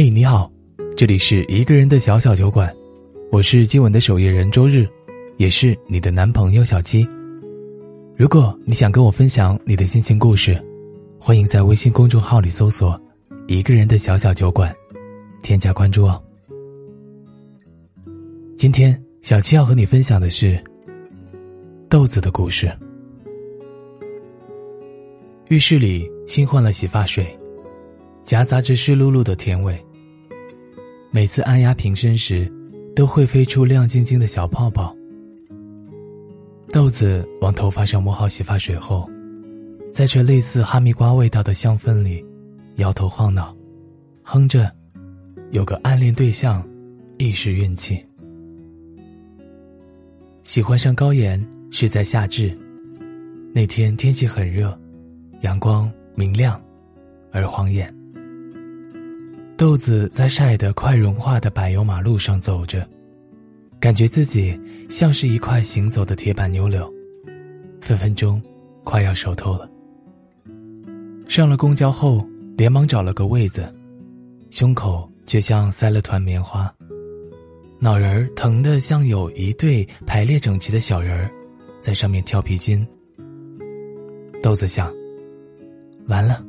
嘿，你好，这里是一个人的小小酒馆，我是今晚的守夜人周日，也是你的男朋友小七。如果你想跟我分享你的心情故事，欢迎在微信公众号里搜索“一个人的小小酒馆”，添加关注哦。今天小七要和你分享的是豆子的故事。浴室里新换了洗发水。夹杂着湿漉漉的甜味。每次按压瓶身时，都会飞出亮晶晶的小泡泡。豆子往头发上抹好洗发水后，在这类似哈密瓜味道的香氛里，摇头晃脑，哼着：“有个暗恋对象，一时运气。”喜欢上高岩是在夏至，那天天气很热，阳光明亮，而晃眼。豆子在晒得快融化的柏油马路上走着，感觉自己像是一块行走的铁板牛柳，分分钟快要熟透了。上了公交后，连忙找了个位子，胸口却像塞了团棉花，脑仁儿疼得像有一对排列整齐的小人儿，在上面跳皮筋。豆子想，完了，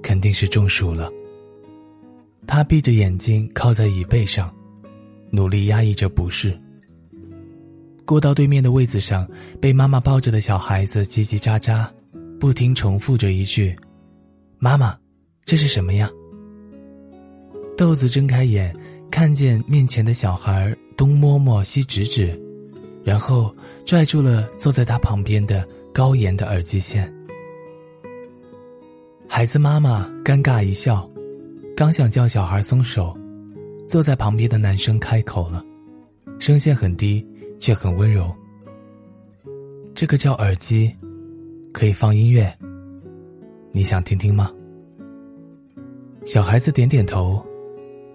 肯定是中暑了。他闭着眼睛靠在椅背上，努力压抑着不适。过道对面的位子上，被妈妈抱着的小孩子叽叽喳喳，不停重复着一句：“妈妈，这是什么呀？”豆子睁开眼，看见面前的小孩东摸摸西指指，然后拽住了坐在他旁边的高岩的耳机线。孩子妈妈尴尬一笑。刚想叫小孩松手，坐在旁边的男生开口了，声线很低，却很温柔。这个叫耳机，可以放音乐。你想听听吗？小孩子点点头，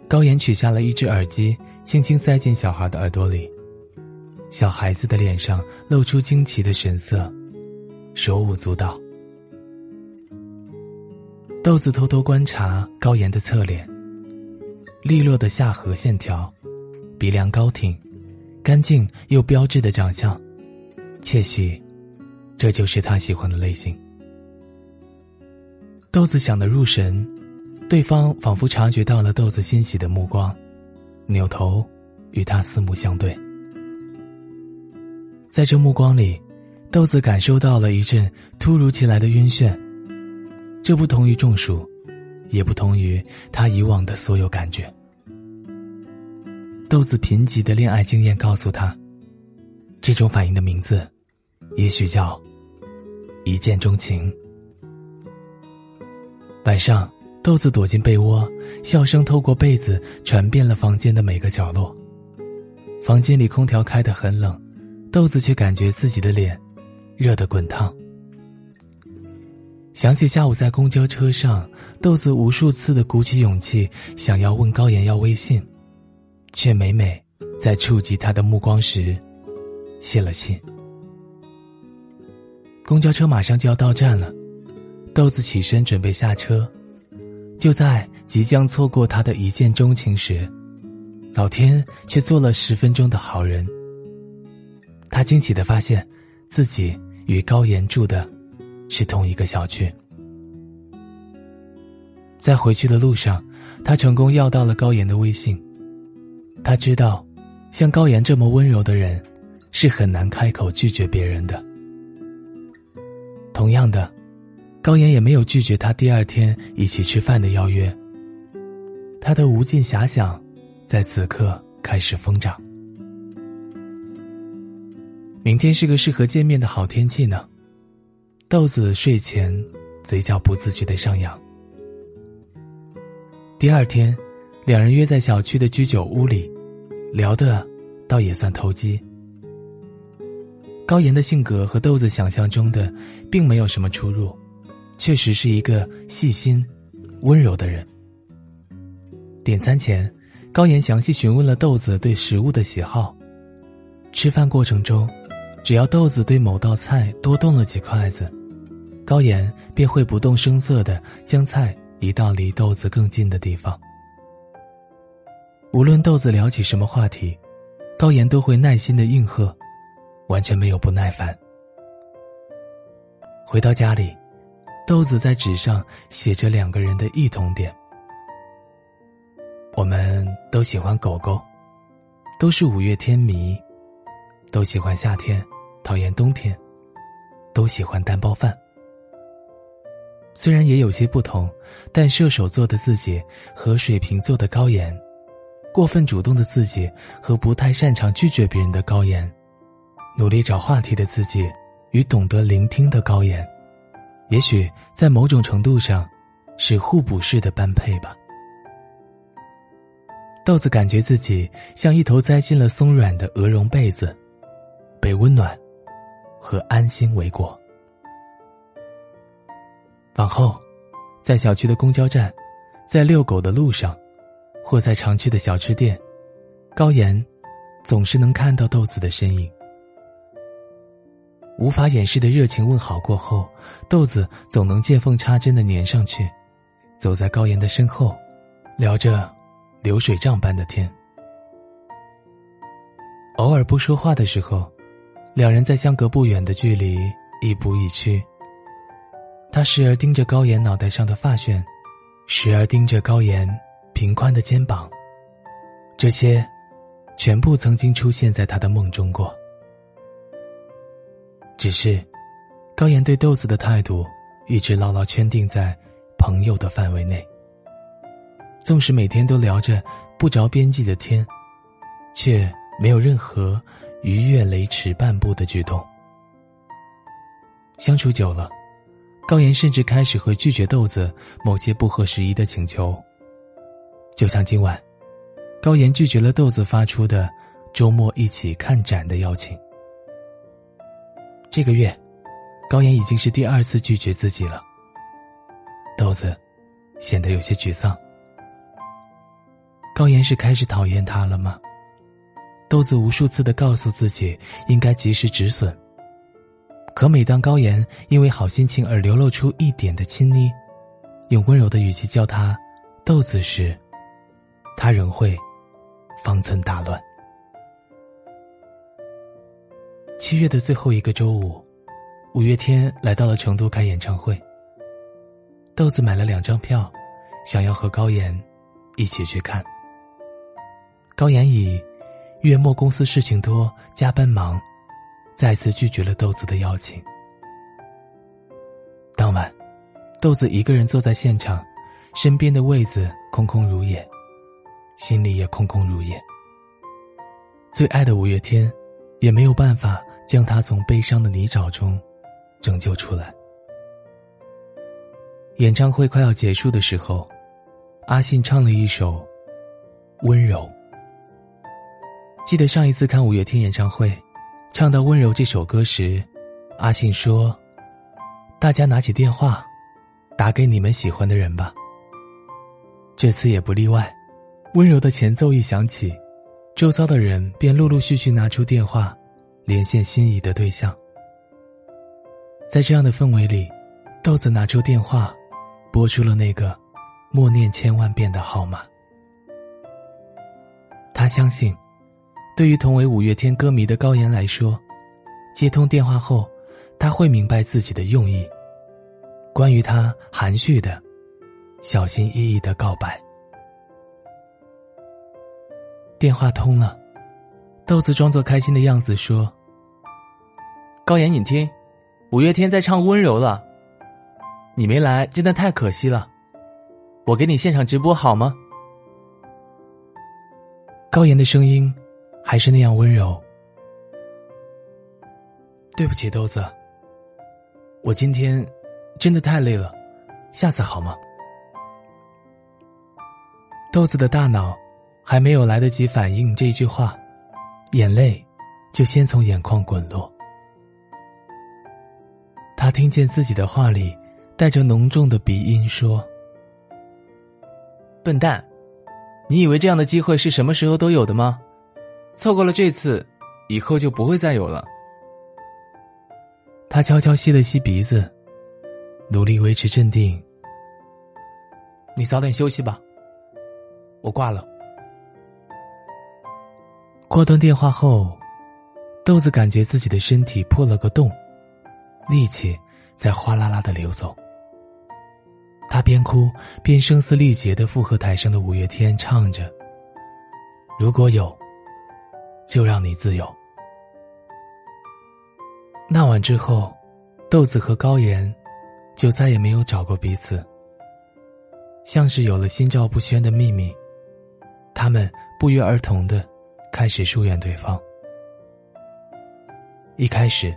高岩取下了一只耳机，轻轻塞进小孩的耳朵里。小孩子的脸上露出惊奇的神色，手舞足蹈。豆子偷偷观察高岩的侧脸，利落的下颌线条，鼻梁高挺，干净又标致的长相，窃喜，这就是他喜欢的类型。豆子想得入神，对方仿佛察觉到了豆子欣喜的目光，扭头与他四目相对。在这目光里，豆子感受到了一阵突如其来的晕眩。这不同于中暑，也不同于他以往的所有感觉。豆子贫瘠的恋爱经验告诉他，这种反应的名字，也许叫一见钟情。晚上，豆子躲进被窝，笑声透过被子传遍了房间的每个角落。房间里空调开得很冷，豆子却感觉自己的脸热得滚烫。想起下午在公交车上，豆子无数次的鼓起勇气想要问高岩要微信，却每每在触及他的目光时，泄了气。公交车马上就要到站了，豆子起身准备下车，就在即将错过他的一见钟情时，老天却做了十分钟的好人。他惊喜的发现，自己与高岩住的。是同一个小区。在回去的路上，他成功要到了高岩的微信。他知道，像高岩这么温柔的人，是很难开口拒绝别人的。同样的，高岩也没有拒绝他第二天一起吃饭的邀约。他的无尽遐想，在此刻开始疯长。明天是个适合见面的好天气呢。豆子睡前，嘴角不自觉的上扬。第二天，两人约在小区的居酒屋里，聊的倒也算投机。高岩的性格和豆子想象中的并没有什么出入，确实是一个细心、温柔的人。点餐前，高岩详细询问了豆子对食物的喜好。吃饭过程中，只要豆子对某道菜多动了几筷子。高岩便会不动声色的将菜移到离豆子更近的地方。无论豆子聊起什么话题，高岩都会耐心的应和，完全没有不耐烦。回到家里，豆子在纸上写着两个人的异同点：我们都喜欢狗狗，都是五月天迷，都喜欢夏天，讨厌冬天，都喜欢蛋包饭。虽然也有些不同，但射手座的自己和水瓶座的高岩。过分主动的自己和不太擅长拒绝别人的高岩，努力找话题的自己与懂得聆听的高岩，也许在某种程度上是互补式的般配吧。豆子感觉自己像一头栽进了松软的鹅绒被子，被温暖和安心为果。往后，在小区的公交站，在遛狗的路上。或在常去的小吃店，高岩总是能看到豆子的身影。无法掩饰的热情问好过后，豆子总能见缝插针的粘上去，走在高岩的身后，聊着流水账般的天。偶尔不说话的时候，两人在相隔不远的距离亦步亦趋。他时而盯着高岩脑袋上的发旋，时而盯着高岩。平宽的肩膀，这些，全部曾经出现在他的梦中过。只是，高岩对豆子的态度一直牢牢圈定在朋友的范围内。纵使每天都聊着不着边际的天，却没有任何逾越雷池半步的举动。相处久了，高岩甚至开始会拒绝豆子某些不合时宜的请求。就像今晚，高岩拒绝了豆子发出的周末一起看展的邀请。这个月，高岩已经是第二次拒绝自己了。豆子显得有些沮丧。高岩是开始讨厌他了吗？豆子无数次的告诉自己应该及时止损，可每当高岩因为好心情而流露出一点的亲昵，用温柔的语气叫他“豆子”时，他仍会方寸大乱。七月的最后一个周五，五月天来到了成都开演唱会。豆子买了两张票，想要和高岩一起去看。高岩以月末公司事情多，加班忙，再次拒绝了豆子的邀请。当晚，豆子一个人坐在现场，身边的位子空空如也。心里也空空如也。最爱的五月天，也没有办法将他从悲伤的泥沼中拯救出来。演唱会快要结束的时候，阿信唱了一首《温柔》。记得上一次看五月天演唱会，唱到《温柔》这首歌时，阿信说：“大家拿起电话，打给你们喜欢的人吧。”这次也不例外。温柔的前奏一响起，周遭的人便陆陆续续拿出电话，连线心仪的对象。在这样的氛围里，豆子拿出电话，拨出了那个默念千万遍的号码。他相信，对于同为五月天歌迷的高岩来说，接通电话后，他会明白自己的用意。关于他含蓄的、小心翼翼的告白。电话通了，豆子装作开心的样子说：“高岩，你听，五月天在唱《温柔》了，你没来真的太可惜了，我给你现场直播好吗？”高岩的声音还是那样温柔。对不起，豆子，我今天真的太累了，下次好吗？豆子的大脑。还没有来得及反应这句话，眼泪就先从眼眶滚落。他听见自己的话里带着浓重的鼻音说：“笨蛋，你以为这样的机会是什么时候都有的吗？错过了这次，以后就不会再有了。”他悄悄吸了吸鼻子，努力维持镇定。你早点休息吧，我挂了。挂断电话后，豆子感觉自己的身体破了个洞，力气在哗啦啦的流走。他边哭边声嘶力竭的附和台上的五月天，唱着：“如果有，就让你自由。”那晚之后，豆子和高岩就再也没有找过彼此，像是有了心照不宣的秘密，他们不约而同的。开始疏远对方。一开始，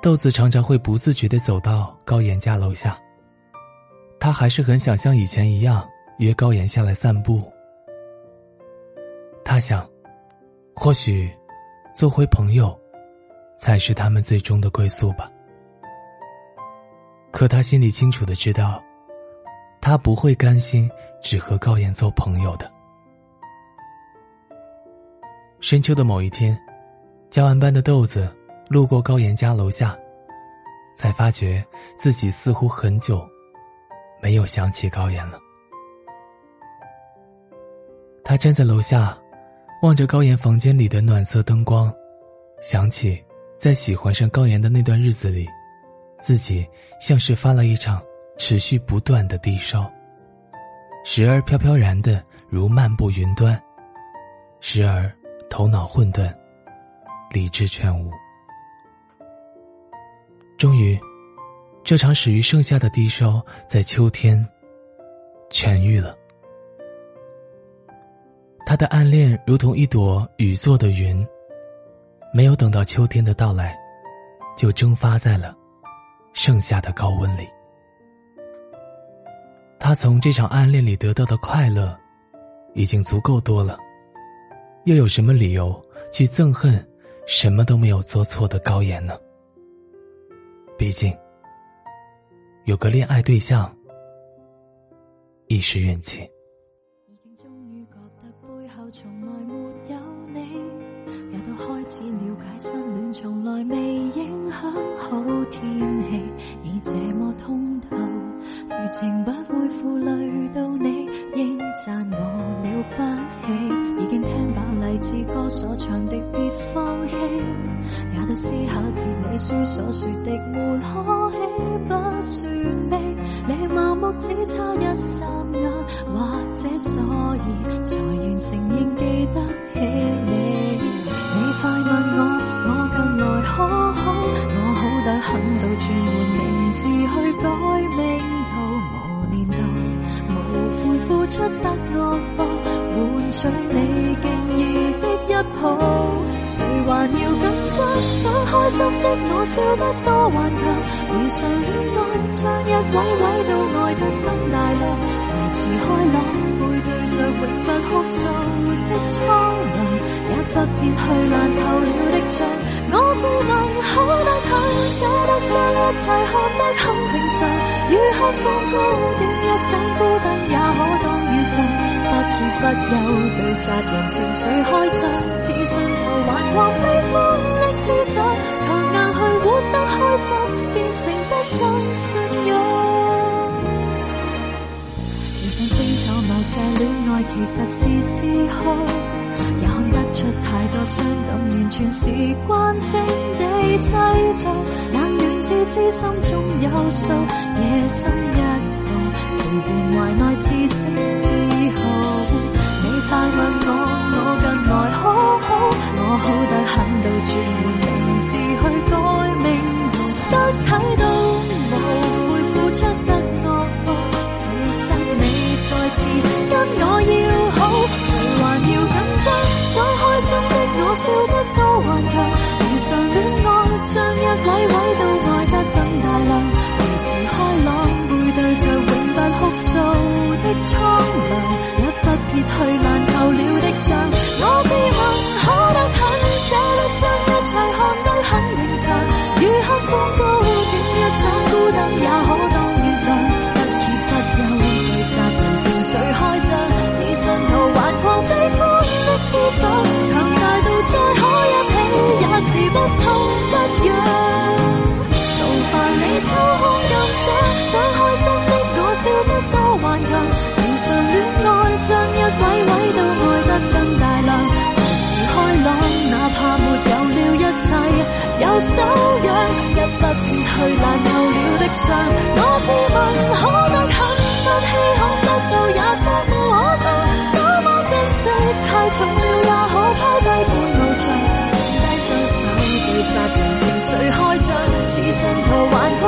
豆子常常会不自觉的走到高岩家楼下。他还是很想像以前一样约高岩下来散步。他想，或许，做回朋友，才是他们最终的归宿吧。可他心里清楚的知道，他不会甘心只和高岩做朋友的。深秋的某一天，教完班的豆子路过高岩家楼下，才发觉自己似乎很久没有想起高岩了。他站在楼下，望着高岩房间里的暖色灯光，想起在喜欢上高岩的那段日子里，自己像是发了一场持续不断的低烧，时而飘飘然的如漫步云端，时而。头脑混沌，理智全无。终于，这场始于盛夏的低烧在秋天痊愈了。他的暗恋如同一朵雨做的云，没有等到秋天的到来，就蒸发在了盛夏的高温里。他从这场暗恋里得到的快乐，已经足够多了。又有什么理由去憎恨什么都没有做错的高岩呢？毕竟，有个恋爱对象，亦是运气。未影响好天气，已这么通透，余情不会负累到你，应赞我了不起。已经听饱励志歌所唱的别放弃，也都思考哲理书所说的去改命途磨练到，无悔付出得恶报，换取你敬意的一。抱，谁还要紧张？想开心的我笑得多顽强，如常恋爱，将一位位都爱得更大量，持开朗，背对着永不哭诉的苍凉，也不撇去烂透了的墙。我只能好得很，舍得将一切看得很平常，如看风高点一盏孤灯，也可当月亮。不结不休，对杀人情绪开枪，似信徒顽狂悲观的思想，强硬去活得开心，变成不生信仰。想清楚，某些恋爱其实是嗜好，也看得出太多伤感，完全是惯性地制造。冷暖自知心中有数，夜深一度，陪伴怀内自省自豪。你快问我，我近来可好？我好得很，到转换名字去改名图，得睇到去烂透了的仗。我自问可能很不稀罕得到，也相互可惜。多么珍惜，太重了也可抛低半路上，剩低双手对杀人情绪开仗？似信徒顽狂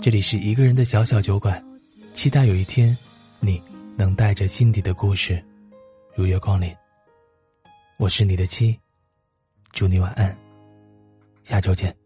这里是一个人的小小酒馆，期待有一天，你能带着心底的故事，如约光临。我是你的妻，祝你晚安，下周见。